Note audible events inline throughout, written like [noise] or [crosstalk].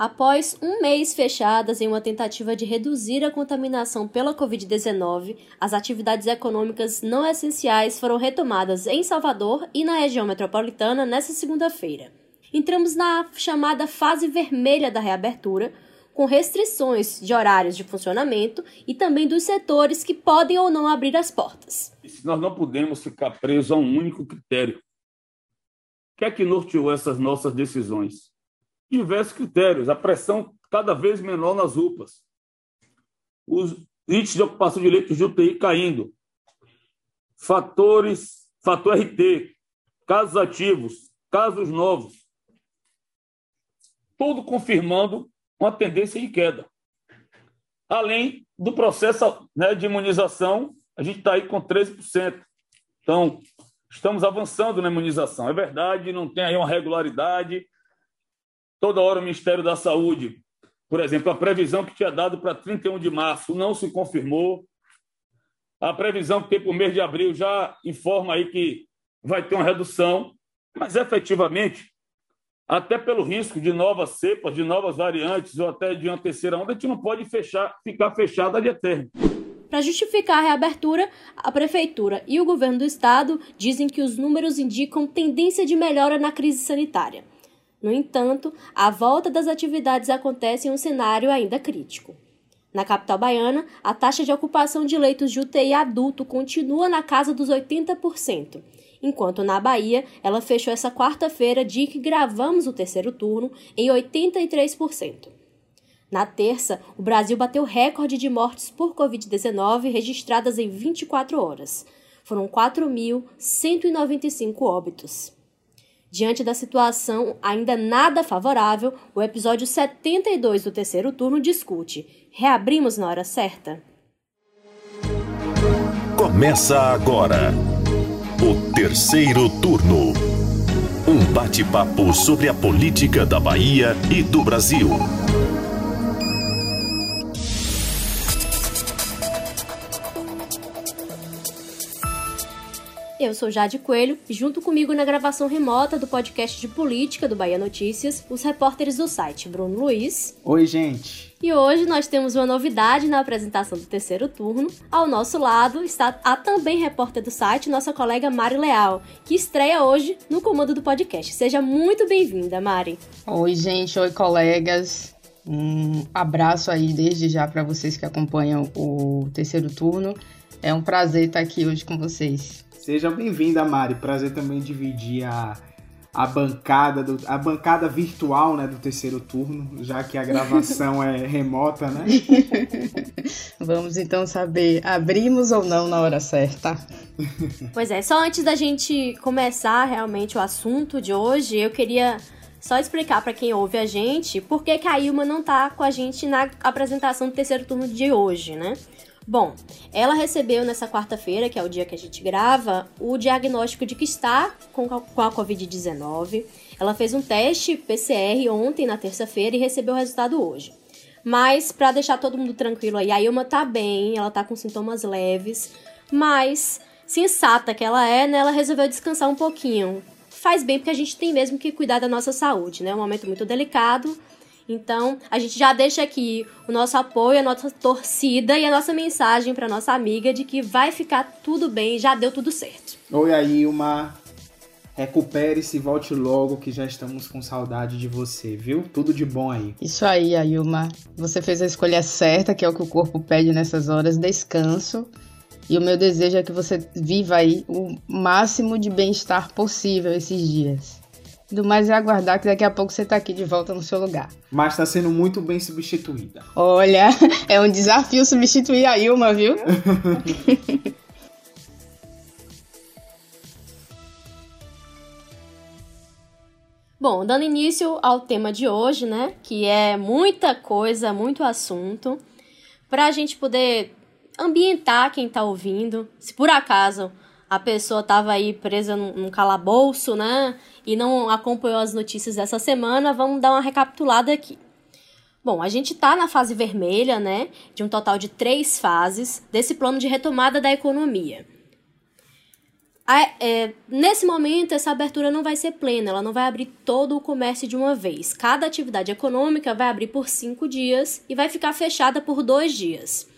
Após um mês fechadas em uma tentativa de reduzir a contaminação pela Covid-19, as atividades econômicas não essenciais foram retomadas em Salvador e na região metropolitana nesta segunda-feira. Entramos na chamada fase vermelha da reabertura, com restrições de horários de funcionamento e também dos setores que podem ou não abrir as portas. Nós não podemos ficar presos a um único critério. O que é que norteou essas nossas decisões? Diversos critérios, a pressão cada vez menor nas UPAs, os índices de ocupação de leitos de UTI caindo, fatores, fator RT, casos ativos, casos novos, tudo confirmando uma tendência de queda. Além do processo né, de imunização, a gente está aí com 13%. Então, estamos avançando na imunização. É verdade, não tem aí uma regularidade, Toda hora o Ministério da Saúde, por exemplo, a previsão que tinha dado para 31 de março não se confirmou. A previsão que tem para o mês de abril já informa aí que vai ter uma redução, mas efetivamente, até pelo risco de novas cepas, de novas variantes ou até de uma terceira onda, a gente não pode fechar, ficar fechado a eterno. Para justificar a reabertura, a Prefeitura e o governo do Estado dizem que os números indicam tendência de melhora na crise sanitária. No entanto, a volta das atividades acontece em um cenário ainda crítico. Na capital baiana, a taxa de ocupação de leitos de UTI adulto continua na casa dos 80%, enquanto na Bahia ela fechou essa quarta-feira, dia que gravamos o terceiro turno, em 83%. Na terça, o Brasil bateu recorde de mortes por Covid-19 registradas em 24 horas. Foram 4.195 óbitos. Diante da situação ainda nada favorável, o episódio 72 do terceiro turno discute: reabrimos na hora certa? Começa agora o terceiro turno. Um bate-papo sobre a política da Bahia e do Brasil. Eu sou Jade Coelho e junto comigo na gravação remota do podcast de política do Bahia Notícias, os repórteres do site Bruno Luiz. Oi, gente. E hoje nós temos uma novidade na apresentação do terceiro turno. Ao nosso lado está a também repórter do site, nossa colega Mari Leal, que estreia hoje no comando do podcast. Seja muito bem-vinda, Mari. Oi, gente. Oi, colegas. Um abraço aí desde já para vocês que acompanham o terceiro turno. É um prazer estar aqui hoje com vocês. Seja bem-vinda, Mari. Prazer também dividir a, a bancada do, a bancada virtual, né, do terceiro turno, já que a gravação é [laughs] remota, né? Vamos então saber, abrimos ou não na hora certa? Pois é, só antes da gente começar realmente o assunto de hoje, eu queria só explicar para quem ouve a gente por que, que a Ilma não tá com a gente na apresentação do terceiro turno de hoje, né? Bom, ela recebeu nessa quarta-feira, que é o dia que a gente grava, o diagnóstico de que está com a Covid-19. Ela fez um teste PCR ontem, na terça-feira, e recebeu o resultado hoje. Mas, para deixar todo mundo tranquilo aí, a Ilma tá bem, ela tá com sintomas leves, mas, sensata que ela é, né, ela resolveu descansar um pouquinho. Faz bem porque a gente tem mesmo que cuidar da nossa saúde, né? É um momento muito delicado então, a gente já deixa aqui o nosso apoio, a nossa torcida e a nossa mensagem para nossa amiga de que vai ficar tudo bem, já deu tudo certo. Oi, Ailma. Recupere-se e volte logo, que já estamos com saudade de você, viu? Tudo de bom aí. Isso aí, Ailma. Você fez a escolha certa, que é o que o corpo pede nessas horas, descanso. E o meu desejo é que você viva aí o máximo de bem-estar possível esses dias. Do mais é aguardar que daqui a pouco você tá aqui de volta no seu lugar. Mas tá sendo muito bem substituída. Olha, [laughs] é um desafio substituir a Ilma, viu? [laughs] Bom, dando início ao tema de hoje, né? Que é muita coisa, muito assunto. Para a gente poder ambientar quem tá ouvindo, se por acaso a pessoa tava aí presa num, num calabouço, né? e não acompanhou as notícias dessa semana, vamos dar uma recapitulada aqui. Bom, a gente está na fase vermelha, né, de um total de três fases desse plano de retomada da economia. é, nesse momento, essa abertura não vai ser plena, ela não vai abrir todo o comércio de uma vez. Cada atividade econômica vai abrir por cinco dias e vai ficar fechada por dois dias.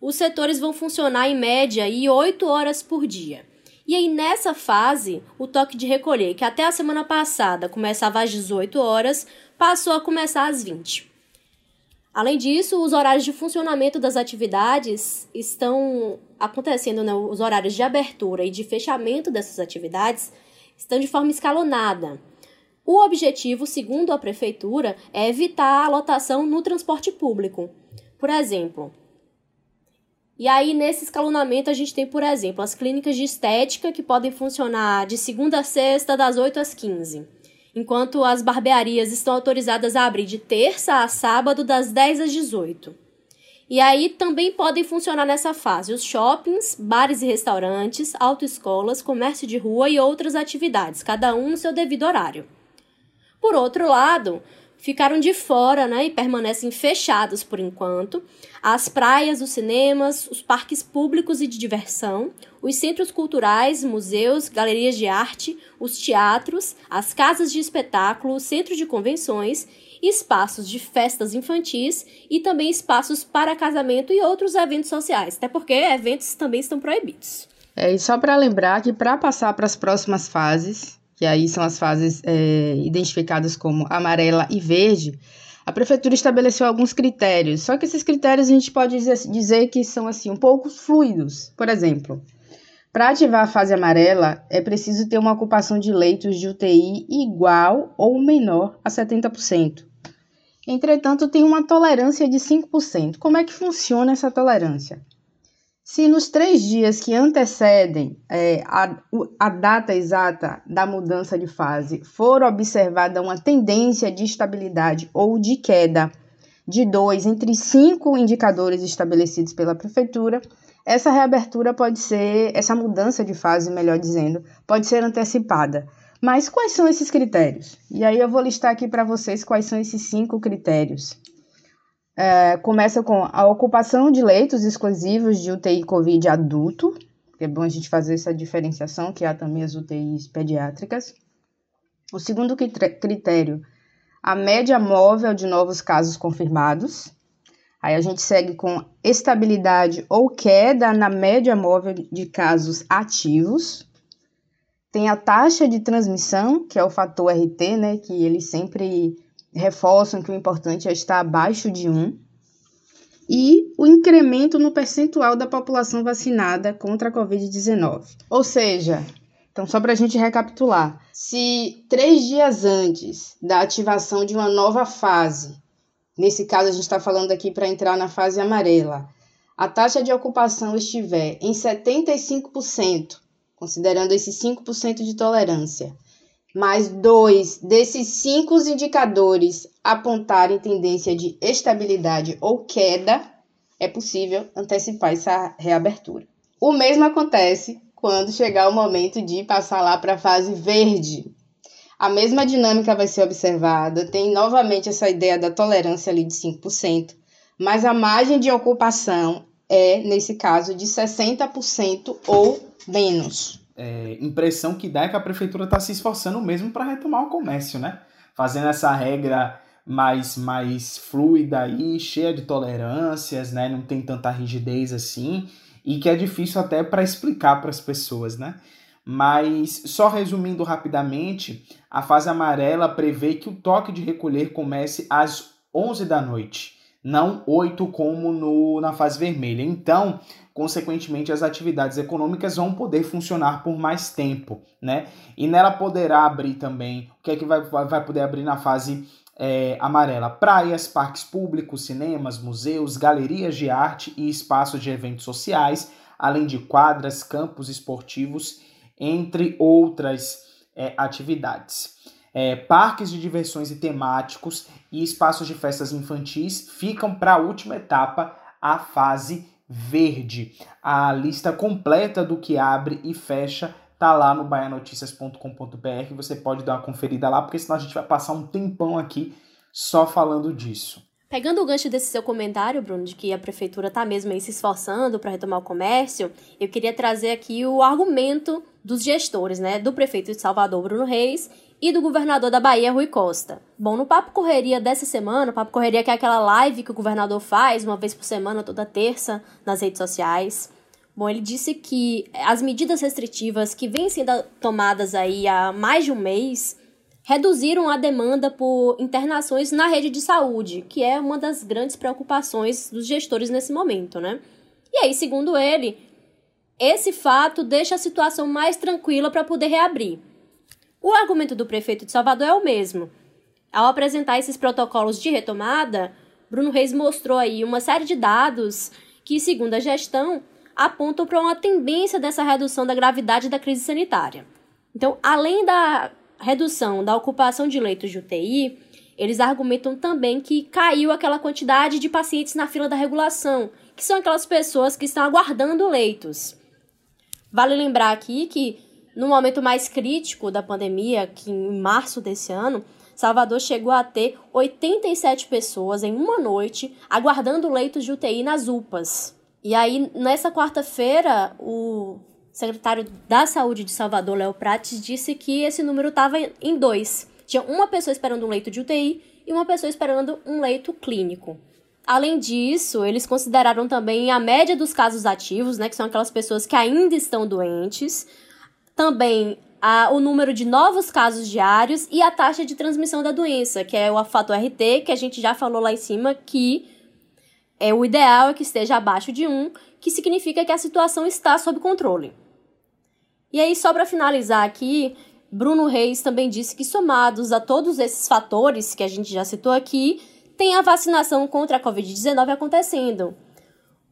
Os setores vão funcionar em média e oito horas por dia. E aí, nessa fase, o toque de recolher, que até a semana passada começava às 18 horas, passou a começar às 20. Além disso, os horários de funcionamento das atividades estão acontecendo, né, os horários de abertura e de fechamento dessas atividades estão de forma escalonada. O objetivo, segundo a prefeitura, é evitar a lotação no transporte público. Por exemplo, e aí, nesse escalonamento, a gente tem, por exemplo, as clínicas de estética que podem funcionar de segunda a sexta, das 8 às 15. Enquanto as barbearias estão autorizadas a abrir de terça a sábado, das 10 às 18. E aí também podem funcionar nessa fase os shoppings, bares e restaurantes, autoescolas, comércio de rua e outras atividades, cada um no seu devido horário. Por outro lado, ficaram de fora né, e permanecem fechados por enquanto. As praias, os cinemas, os parques públicos e de diversão, os centros culturais, museus, galerias de arte, os teatros, as casas de espetáculo, centros de convenções, espaços de festas infantis e também espaços para casamento e outros eventos sociais, até porque eventos também estão proibidos. É, e só para lembrar que para passar para as próximas fases, que aí são as fases é, identificadas como amarela e verde, a prefeitura estabeleceu alguns critérios. Só que esses critérios a gente pode dizer, dizer que são assim um pouco fluidos. Por exemplo, para ativar a fase amarela, é preciso ter uma ocupação de leitos de UTI igual ou menor a 70%. Entretanto, tem uma tolerância de 5%. Como é que funciona essa tolerância? Se nos três dias que antecedem é, a, a data exata da mudança de fase for observada uma tendência de estabilidade ou de queda de dois entre cinco indicadores estabelecidos pela prefeitura, essa reabertura pode ser, essa mudança de fase, melhor dizendo, pode ser antecipada. Mas quais são esses critérios? E aí eu vou listar aqui para vocês quais são esses cinco critérios. É, começa com a ocupação de leitos exclusivos de UTI Covid adulto, é bom a gente fazer essa diferenciação, que há também as UTIs pediátricas. O segundo critério, a média móvel de novos casos confirmados. Aí a gente segue com estabilidade ou queda na média móvel de casos ativos. Tem a taxa de transmissão, que é o fator RT, né, que ele sempre reforçam que o importante é estar abaixo de 1, e o incremento no percentual da população vacinada contra a Covid-19. Ou seja, então só para a gente recapitular, se três dias antes da ativação de uma nova fase, nesse caso a gente está falando aqui para entrar na fase amarela, a taxa de ocupação estiver em 75%, considerando esses 5% de tolerância, mas dois desses cinco indicadores apontarem tendência de estabilidade ou queda, é possível antecipar essa reabertura. O mesmo acontece quando chegar o momento de passar lá para a fase verde. A mesma dinâmica vai ser observada, tem novamente essa ideia da tolerância ali de 5%, mas a margem de ocupação é, nesse caso, de 60% ou menos é, impressão que dá é que a prefeitura está se esforçando mesmo para retomar o comércio, né? Fazendo essa regra mais, mais fluida e cheia de tolerâncias, né? Não tem tanta rigidez assim e que é difícil até para explicar para as pessoas, né? Mas só resumindo rapidamente, a fase amarela prevê que o toque de recolher comece às 11 da noite, não 8 como no, na fase vermelha. Então, consequentemente as atividades econômicas vão poder funcionar por mais tempo, né? E nela poderá abrir também, o que é que vai, vai poder abrir na fase é, amarela? Praias, parques públicos, cinemas, museus, galerias de arte e espaços de eventos sociais, além de quadras, campos esportivos, entre outras é, atividades. É, parques de diversões e temáticos e espaços de festas infantis ficam para a última etapa, a fase verde. A lista completa do que abre e fecha tá lá no baianoticias.com.br. Você pode dar uma conferida lá, porque senão a gente vai passar um tempão aqui só falando disso. Pegando o gancho desse seu comentário, Bruno, de que a prefeitura está mesmo aí se esforçando para retomar o comércio, eu queria trazer aqui o argumento dos gestores, né, do prefeito de Salvador, Bruno Reis, e do governador da Bahia, Rui Costa. Bom, no Papo Correria dessa semana, o Papo Correria que é aquela live que o governador faz uma vez por semana, toda terça, nas redes sociais. Bom, ele disse que as medidas restritivas que vêm sendo tomadas aí há mais de um mês reduziram a demanda por internações na rede de saúde, que é uma das grandes preocupações dos gestores nesse momento, né? E aí, segundo ele, esse fato deixa a situação mais tranquila para poder reabrir. O argumento do prefeito de Salvador é o mesmo. Ao apresentar esses protocolos de retomada, Bruno Reis mostrou aí uma série de dados que, segundo a gestão, apontam para uma tendência dessa redução da gravidade da crise sanitária. Então, além da redução da ocupação de leitos de UTI, eles argumentam também que caiu aquela quantidade de pacientes na fila da regulação, que são aquelas pessoas que estão aguardando leitos. Vale lembrar aqui que no momento mais crítico da pandemia, que em março desse ano, Salvador chegou a ter 87 pessoas em uma noite aguardando leitos de UTI nas UPAs. E aí, nessa quarta-feira, o secretário da Saúde de Salvador, Léo Prates, disse que esse número estava em dois. Tinha uma pessoa esperando um leito de UTI e uma pessoa esperando um leito clínico. Além disso, eles consideraram também a média dos casos ativos, né, que são aquelas pessoas que ainda estão doentes, também a, o número de novos casos diários e a taxa de transmissão da doença, que é o fator RT, que a gente já falou lá em cima, que é o ideal é que esteja abaixo de 1, que significa que a situação está sob controle. E aí, só para finalizar aqui, Bruno Reis também disse que, somados a todos esses fatores que a gente já citou aqui, tem a vacinação contra a Covid-19 acontecendo.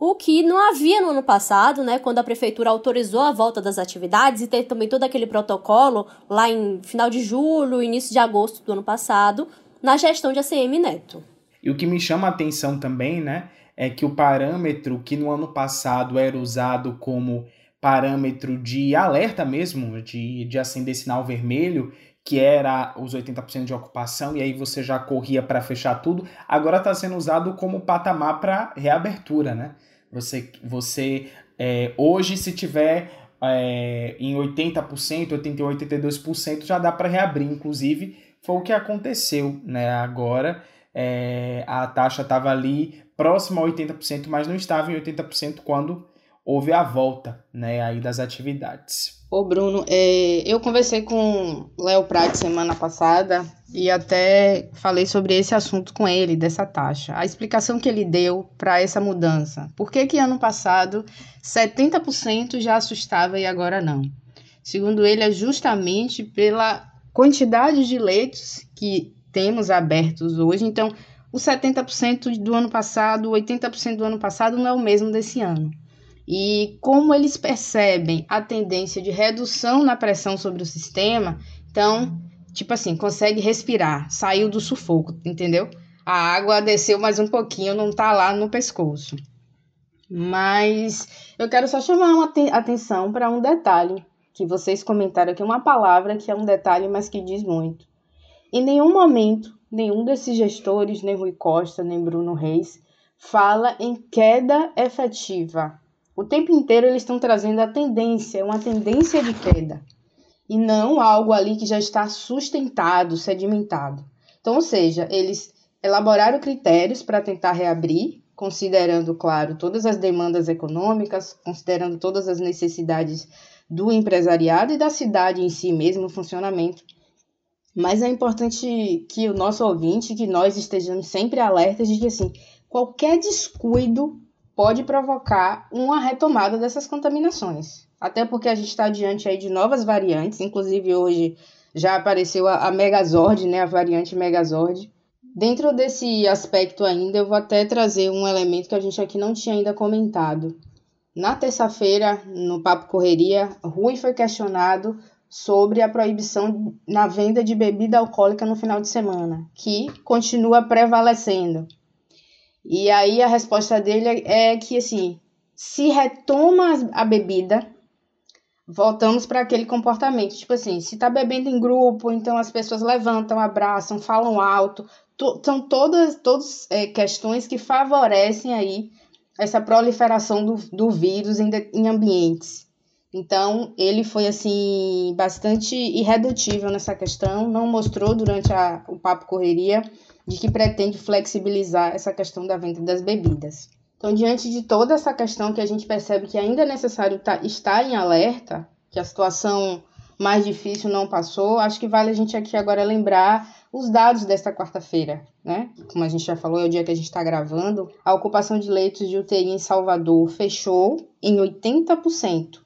O que não havia no ano passado, né, quando a prefeitura autorizou a volta das atividades e teve também todo aquele protocolo lá em final de julho, início de agosto do ano passado, na gestão de ACM Neto. E o que me chama a atenção também, né, é que o parâmetro que no ano passado era usado como parâmetro de alerta mesmo, de, de acender sinal vermelho, que era os 80% de ocupação, e aí você já corria para fechar tudo, agora está sendo usado como patamar para reabertura, né? Você, você é, hoje, se tiver é, em 80%, 88%, 82%, já dá para reabrir. Inclusive, foi o que aconteceu né? agora. É, a taxa estava ali próxima a 80%, mas não estava em 80% quando houve a volta né, aí das atividades. Ô Bruno, é, eu conversei com Léo Prat semana passada e até falei sobre esse assunto com ele, dessa taxa. A explicação que ele deu para essa mudança. Por que, que ano passado 70% já assustava e agora não? Segundo ele, é justamente pela quantidade de leitos que temos abertos hoje. Então, o 70% do ano passado, 80% do ano passado não é o mesmo desse ano. E como eles percebem a tendência de redução na pressão sobre o sistema, então, tipo assim, consegue respirar, saiu do sufoco, entendeu? A água desceu mais um pouquinho, não tá lá no pescoço. Mas eu quero só chamar uma atenção para um detalhe que vocês comentaram aqui, uma palavra que é um detalhe, mas que diz muito. Em nenhum momento, nenhum desses gestores, nem Rui Costa, nem Bruno Reis, fala em queda efetiva o tempo inteiro eles estão trazendo a tendência, uma tendência de queda, e não algo ali que já está sustentado, sedimentado. Então, ou seja, eles elaboraram critérios para tentar reabrir, considerando, claro, todas as demandas econômicas, considerando todas as necessidades do empresariado e da cidade em si mesmo, o funcionamento. Mas é importante que o nosso ouvinte, que nós estejamos sempre alertas de que, assim, qualquer descuido pode provocar uma retomada dessas contaminações. Até porque a gente está diante aí de novas variantes, inclusive hoje já apareceu a, a Megazord, né, a variante Megazord. Dentro desse aspecto ainda, eu vou até trazer um elemento que a gente aqui não tinha ainda comentado. Na terça-feira, no Papo Correria, Rui foi questionado sobre a proibição na venda de bebida alcoólica no final de semana, que continua prevalecendo. E aí a resposta dele é que assim, se retoma a bebida, voltamos para aquele comportamento. Tipo assim, se tá bebendo em grupo, então as pessoas levantam, abraçam, falam alto, to, são todas, todas é, questões que favorecem aí essa proliferação do, do vírus em, em ambientes. Então, ele foi, assim, bastante irredutível nessa questão, não mostrou durante a, o Papo Correria de que pretende flexibilizar essa questão da venda das bebidas. Então, diante de toda essa questão que a gente percebe que ainda é necessário tá, estar em alerta, que a situação mais difícil não passou, acho que vale a gente aqui agora lembrar os dados desta quarta-feira, né? Como a gente já falou, é o dia que a gente está gravando. A ocupação de leitos de UTI em Salvador fechou em 80%.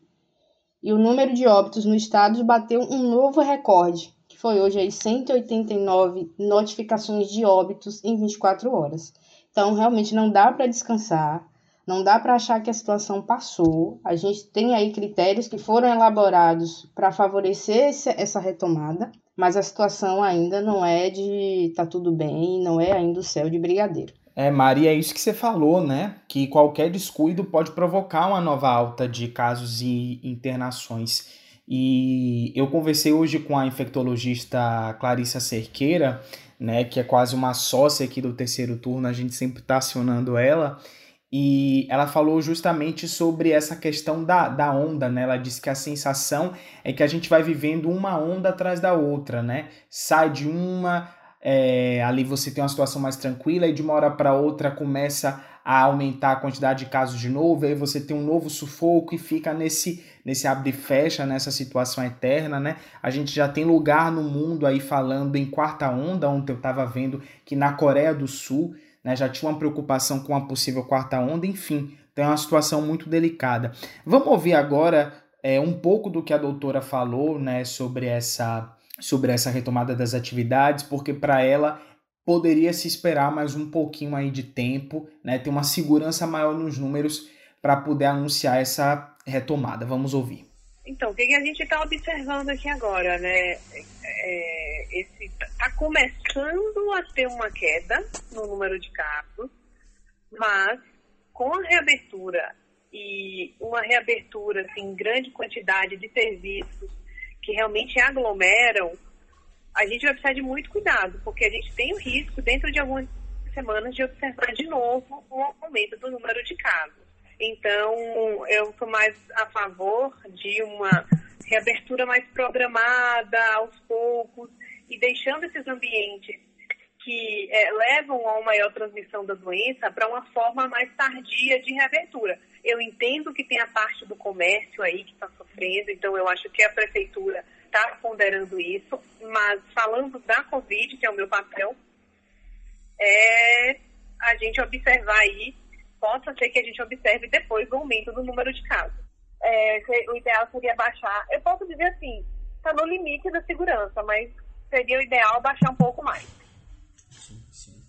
E o número de óbitos no estado bateu um novo recorde, foi hoje aí 189 notificações de óbitos em 24 horas. Então, realmente não dá para descansar, não dá para achar que a situação passou. A gente tem aí critérios que foram elaborados para favorecer essa retomada, mas a situação ainda não é de tá tudo bem, não é ainda o céu de brigadeiro. É, Maria, é isso que você falou, né? Que qualquer descuido pode provocar uma nova alta de casos e internações. E eu conversei hoje com a infectologista Clarissa Cerqueira, né, que é quase uma sócia aqui do terceiro turno, a gente sempre está acionando ela, e ela falou justamente sobre essa questão da, da onda, né? Ela disse que a sensação é que a gente vai vivendo uma onda atrás da outra, né? Sai de uma, é, ali você tem uma situação mais tranquila e de uma hora para outra começa a aumentar a quantidade de casos de novo, aí você tem um novo sufoco e fica nesse nesse abre e fecha, nessa situação eterna, né? A gente já tem lugar no mundo aí falando em quarta onda, ontem eu estava vendo que na Coreia do Sul, né, já tinha uma preocupação com a possível quarta onda, enfim, tem uma situação muito delicada. Vamos ouvir agora é, um pouco do que a doutora falou, né, sobre essa sobre essa retomada das atividades, porque para ela poderia se esperar mais um pouquinho aí de tempo, né, ter uma segurança maior nos números para poder anunciar essa retomada. Vamos ouvir. Então, o que a gente está observando aqui agora, né? É, está começando a ter uma queda no número de casos, mas com a reabertura e uma reabertura assim, em grande quantidade de serviços que realmente aglomeram, a gente vai precisar de muito cuidado, porque a gente tem o risco, dentro de algumas semanas, de observar de novo um aumento do número de casos. Então, eu sou mais a favor de uma reabertura mais programada, aos poucos, e deixando esses ambientes que é, levam a uma maior transmissão da doença para uma forma mais tardia de reabertura. Eu entendo que tem a parte do comércio aí que está sofrendo, então eu acho que a prefeitura está ponderando isso, mas falando da Covid, que é o meu papel, é a gente observar aí possa ser que a gente observe depois o aumento do número de casos. É, o ideal seria baixar, eu posso dizer assim, está no limite da segurança, mas seria o ideal baixar um pouco mais. Sim, sim.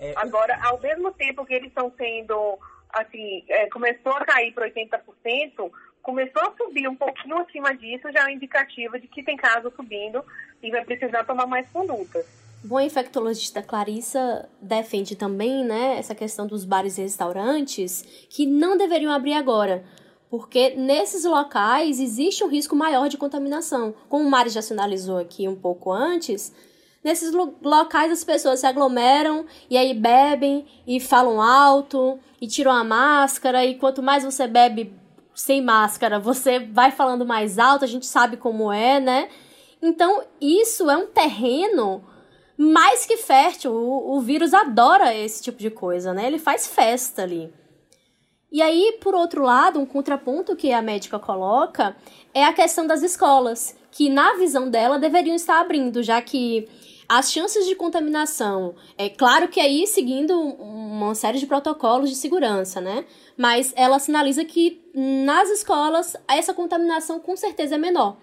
É, Agora, ao mesmo tempo que eles estão sendo, assim, é, começou a cair para 80%, começou a subir um pouquinho acima disso, já é um indicativo de que tem casos subindo e vai precisar tomar mais condutas. Bom, a infectologista Clarissa defende também, né, essa questão dos bares e restaurantes que não deveriam abrir agora, porque nesses locais existe um risco maior de contaminação. Como o Mari já sinalizou aqui um pouco antes, nesses locais as pessoas se aglomeram e aí bebem e falam alto e tiram a máscara e quanto mais você bebe sem máscara, você vai falando mais alto, a gente sabe como é, né? Então, isso é um terreno mais que fértil. O, o vírus adora esse tipo de coisa, né? Ele faz festa ali. E aí, por outro lado, um contraponto que a médica coloca é a questão das escolas, que na visão dela deveriam estar abrindo, já que as chances de contaminação, é claro que aí seguindo uma série de protocolos de segurança, né? Mas ela sinaliza que nas escolas essa contaminação com certeza é menor.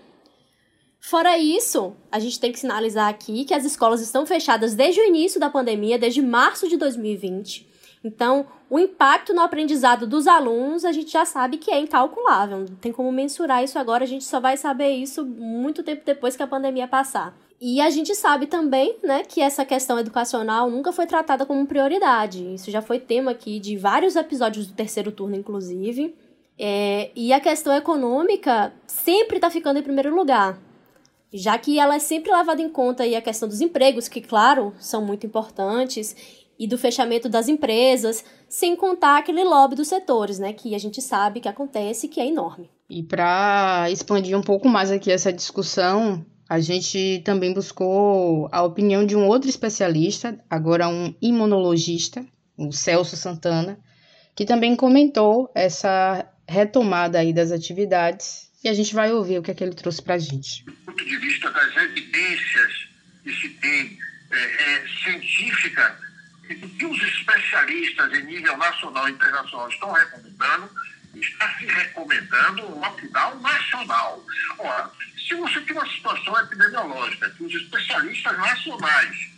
Fora isso, a gente tem que sinalizar aqui que as escolas estão fechadas desde o início da pandemia, desde março de 2020. Então, o impacto no aprendizado dos alunos a gente já sabe que é incalculável. Não tem como mensurar isso agora, a gente só vai saber isso muito tempo depois que a pandemia passar. E a gente sabe também, né, que essa questão educacional nunca foi tratada como prioridade. Isso já foi tema aqui de vários episódios do terceiro turno, inclusive. É, e a questão econômica sempre está ficando em primeiro lugar. Já que ela é sempre levada em conta aí a questão dos empregos, que, claro, são muito importantes, e do fechamento das empresas, sem contar aquele lobby dos setores, né, que a gente sabe que acontece que é enorme. E para expandir um pouco mais aqui essa discussão, a gente também buscou a opinião de um outro especialista, agora um imunologista, o Celso Santana, que também comentou essa retomada aí das atividades e a gente vai ouvir o que, é que ele trouxe para a gente. Do ponto de vista das evidências que se tem é, é, científica, e do que os especialistas em nível nacional e internacional estão recomendando, está se recomendando um lockdown nacional. Ora, se você tem uma situação epidemiológica que os especialistas nacionais,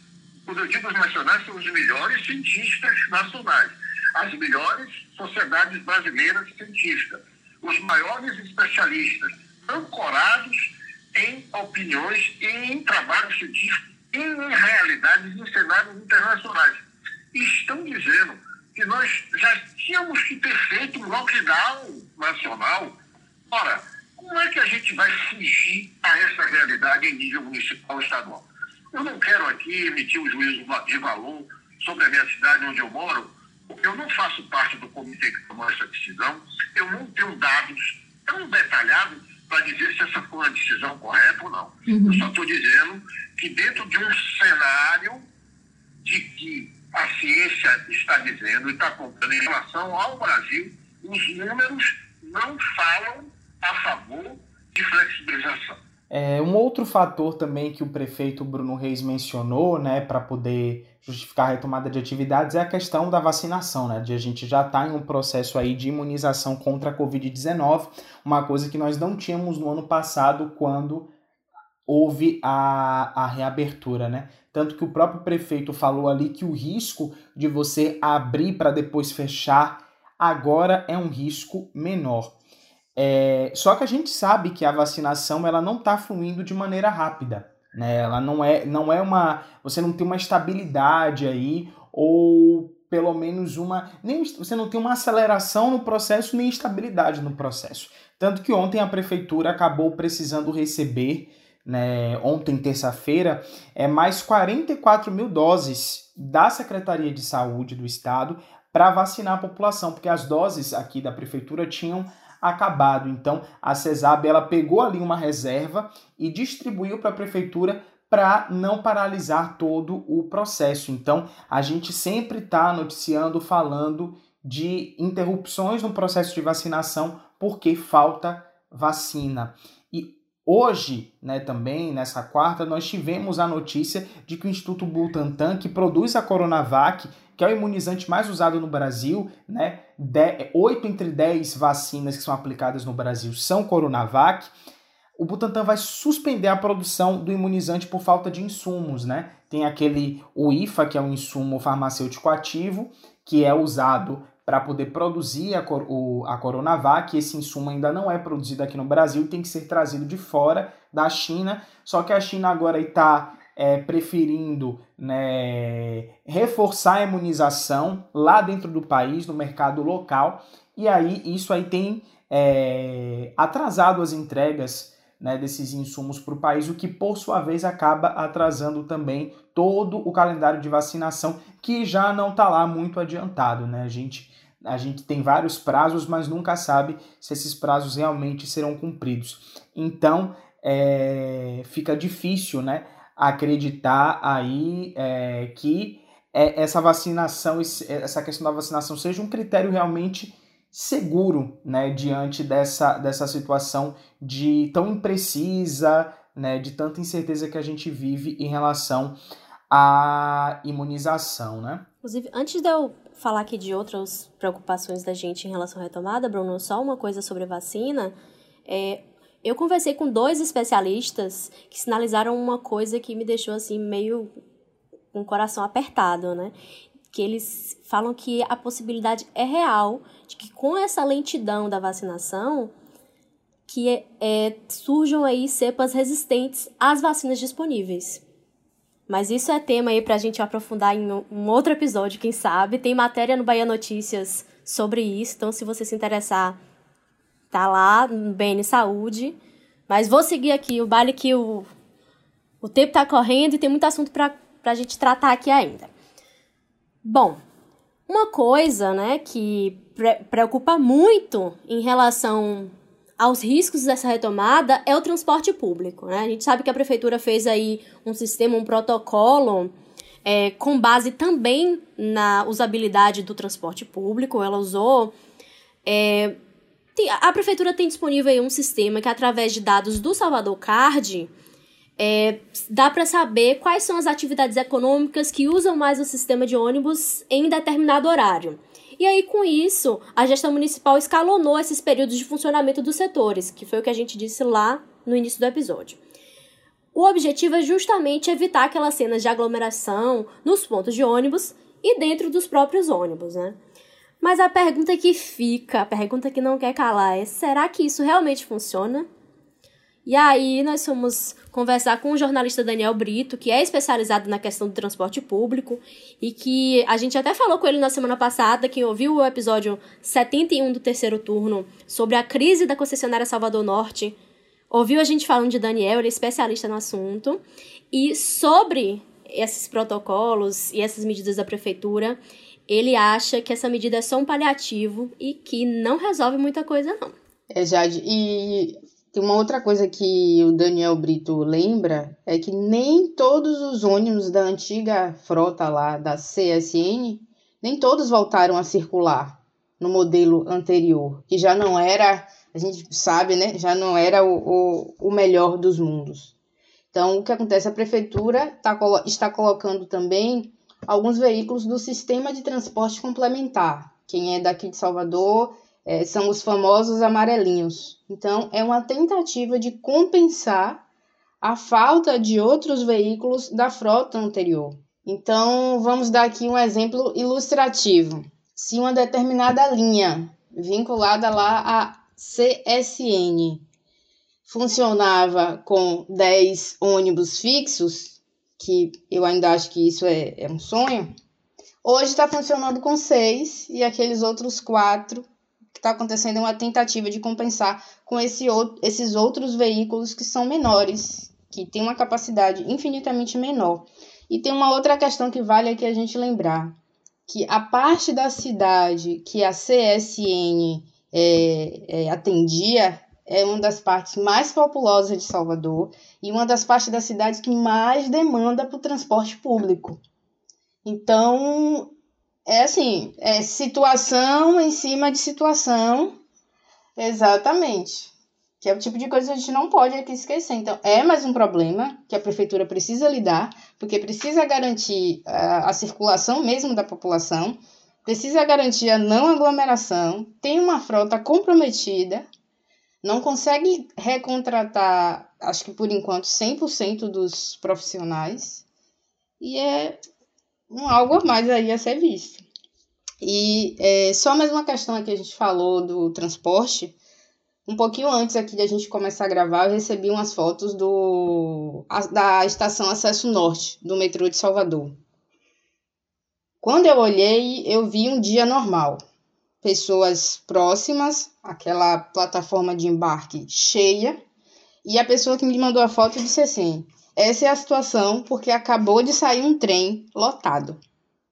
quando eu digo os nacionais, são os melhores cientistas nacionais, as melhores sociedades brasileiras científicas, os maiores especialistas, ancorados em opiniões e em trabalhos científicos em realidades em cenários internacionais. Estão dizendo que nós já tínhamos que ter feito um lockdown nacional. Ora, como é que a gente vai fugir a essa realidade em nível municipal e estadual? Eu não quero aqui emitir um juízo de valor sobre a minha cidade onde eu moro, eu não faço parte do comitê que tomou essa decisão, eu não tenho dados tão detalhados para dizer se essa foi uma decisão correta ou não. Uhum. Eu só estou dizendo que dentro de um cenário de que a ciência está dizendo e está contando em relação ao Brasil, os números não falam a favor de flexibilização. É, um outro fator também que o prefeito Bruno Reis mencionou, né, para poder justificar a retomada de atividades é a questão da vacinação, né, de a gente já está em um processo aí de imunização contra a Covid-19, uma coisa que nós não tínhamos no ano passado quando houve a, a reabertura, né? Tanto que o próprio prefeito falou ali que o risco de você abrir para depois fechar agora é um risco menor. É, só que a gente sabe que a vacinação ela não está fluindo de maneira rápida. Né? Ela não é, não é uma. Você não tem uma estabilidade aí, ou pelo menos uma. Nem, você não tem uma aceleração no processo, nem estabilidade no processo. Tanto que ontem a prefeitura acabou precisando receber né, ontem, terça-feira, é mais 44 mil doses da Secretaria de Saúde do Estado para vacinar a população, porque as doses aqui da prefeitura tinham acabado. Então, a CESAB ela pegou ali uma reserva e distribuiu para a prefeitura para não paralisar todo o processo. Então, a gente sempre está noticiando, falando de interrupções no processo de vacinação porque falta vacina. Hoje, né, também, nessa quarta, nós tivemos a notícia de que o Instituto Butantan, que produz a Coronavac, que é o imunizante mais usado no Brasil, né, 8 entre 10 vacinas que são aplicadas no Brasil são Coronavac, o Butantan vai suspender a produção do imunizante por falta de insumos, né? Tem aquele o IFA, que é um insumo farmacêutico ativo, que é usado para poder produzir a, o, a Coronavac. Esse insumo ainda não é produzido aqui no Brasil, tem que ser trazido de fora da China. Só que a China agora está é, preferindo né, reforçar a imunização lá dentro do país, no mercado local. E aí isso aí tem é, atrasado as entregas né, desses insumos para o país, o que por sua vez acaba atrasando também todo o calendário de vacinação, que já não está lá muito adiantado. Né? A, gente, a gente tem vários prazos, mas nunca sabe se esses prazos realmente serão cumpridos. Então é, fica difícil né, acreditar aí é, que é, essa vacinação, essa questão da vacinação seja um critério realmente seguro, né, diante dessa, dessa situação de tão imprecisa, né, de tanta incerteza que a gente vive em relação à imunização, né? Inclusive, antes de eu falar aqui de outras preocupações da gente em relação à retomada, Bruno, só uma coisa sobre vacina. É, eu conversei com dois especialistas que sinalizaram uma coisa que me deixou assim meio com o coração apertado, né? que eles falam que a possibilidade é real de que com essa lentidão da vacinação que é, é, surjam aí cepas resistentes às vacinas disponíveis. Mas isso é tema aí para a gente aprofundar em um outro episódio, quem sabe. Tem matéria no Bahia Notícias sobre isso, então se você se interessar, tá lá no BN Saúde. Mas vou seguir aqui o baile que o O tempo está correndo e tem muito assunto para a gente tratar aqui ainda. Bom, uma coisa né, que pre preocupa muito em relação aos riscos dessa retomada é o transporte público. Né? A gente sabe que a prefeitura fez aí um sistema, um protocolo é, com base também na usabilidade do transporte público. Ela usou. É, a prefeitura tem disponível aí um sistema que, através de dados do Salvador Card, é, dá para saber quais são as atividades econômicas que usam mais o sistema de ônibus em determinado horário. E aí, com isso, a gestão municipal escalonou esses períodos de funcionamento dos setores, que foi o que a gente disse lá no início do episódio. O objetivo é justamente evitar aquelas cenas de aglomeração nos pontos de ônibus e dentro dos próprios ônibus, né? Mas a pergunta que fica, a pergunta que não quer calar é: será que isso realmente funciona? E aí nós fomos conversar com o jornalista Daniel Brito, que é especializado na questão do transporte público e que a gente até falou com ele na semana passada, quem ouviu o episódio 71 do terceiro turno sobre a crise da concessionária Salvador Norte, ouviu a gente falando de Daniel, ele é especialista no assunto, e sobre esses protocolos e essas medidas da prefeitura, ele acha que essa medida é só um paliativo e que não resolve muita coisa não. É, Jade, e tem uma outra coisa que o Daniel Brito lembra é que nem todos os ônibus da antiga frota lá da CSN, nem todos voltaram a circular no modelo anterior, que já não era, a gente sabe, né, já não era o, o, o melhor dos mundos. Então, o que acontece? A prefeitura tá, está colocando também alguns veículos do sistema de transporte complementar. Quem é daqui de Salvador é, são os famosos amarelinhos. Então, é uma tentativa de compensar a falta de outros veículos da frota anterior. Então, vamos dar aqui um exemplo ilustrativo. Se uma determinada linha vinculada lá à CSN funcionava com 10 ônibus fixos, que eu ainda acho que isso é, é um sonho, hoje está funcionando com 6 e aqueles outros quatro que está acontecendo uma tentativa de compensar com esse, esses outros veículos que são menores, que têm uma capacidade infinitamente menor. E tem uma outra questão que vale aqui a gente lembrar, que a parte da cidade que a CSN é, é, atendia é uma das partes mais populosas de Salvador e uma das partes da cidade que mais demanda para o transporte público. Então, é assim, é situação em cima de situação. Exatamente. Que é o tipo de coisa que a gente não pode aqui esquecer. Então, é mais um problema que a prefeitura precisa lidar, porque precisa garantir a, a circulação mesmo da população, precisa garantir a não aglomeração, tem uma frota comprometida, não consegue recontratar, acho que por enquanto, 100% dos profissionais. E é um algo a mais aí a ser visto. E é, só mais uma questão aqui, a gente falou do transporte. Um pouquinho antes aqui de a gente começar a gravar, eu recebi umas fotos do, da estação Acesso Norte, do metrô de Salvador. Quando eu olhei, eu vi um dia normal. Pessoas próximas, aquela plataforma de embarque cheia, e a pessoa que me mandou a foto disse assim: essa é a situação porque acabou de sair um trem lotado.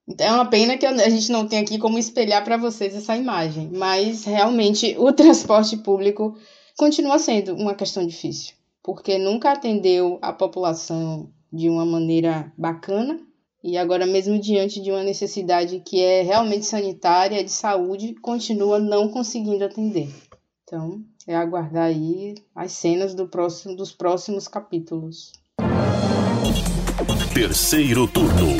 Então é uma pena que a gente não tem aqui como espelhar para vocês essa imagem, mas realmente o [laughs] transporte público continua sendo uma questão difícil, porque nunca atendeu a população de uma maneira bacana e agora mesmo diante de uma necessidade que é realmente sanitária, de saúde, continua não conseguindo atender. Então, é aguardar aí as cenas do próximo, dos próximos capítulos. Terceiro turno.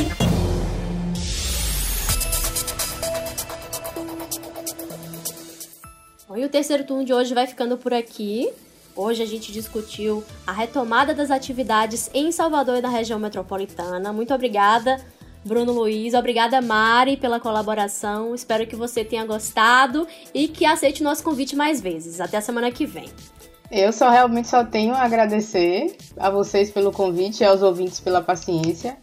Bom, e o terceiro turno de hoje vai ficando por aqui. Hoje a gente discutiu a retomada das atividades em Salvador e na região metropolitana. Muito obrigada, Bruno Luiz. Obrigada, Mari, pela colaboração. Espero que você tenha gostado e que aceite o nosso convite mais vezes. Até a semana que vem. Eu só realmente só tenho a agradecer a vocês pelo convite e aos ouvintes pela paciência.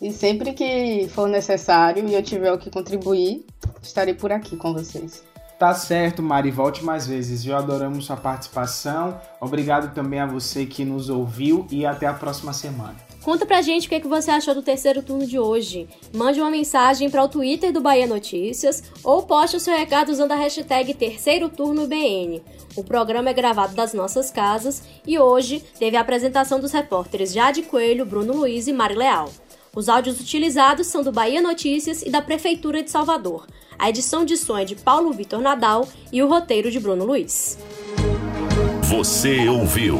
E sempre que for necessário e eu tiver o que contribuir, estarei por aqui com vocês. Tá certo, Mari, volte mais vezes. Eu adoramos sua participação. Obrigado também a você que nos ouviu e até a próxima semana. Conta pra gente o que, é que você achou do terceiro turno de hoje. Mande uma mensagem para o Twitter do Bahia Notícias ou poste o seu recado usando a hashtag Terceiro Turno BN. O programa é gravado das nossas casas e hoje teve a apresentação dos repórteres Jade Coelho, Bruno Luiz e Mari Leal. Os áudios utilizados são do Bahia Notícias e da Prefeitura de Salvador. A edição de som é de Paulo Vitor Nadal e o roteiro de Bruno Luiz. Você ouviu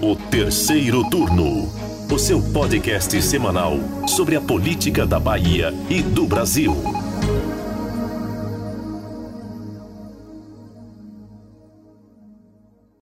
o terceiro turno o seu podcast semanal sobre a política da Bahia e do Brasil.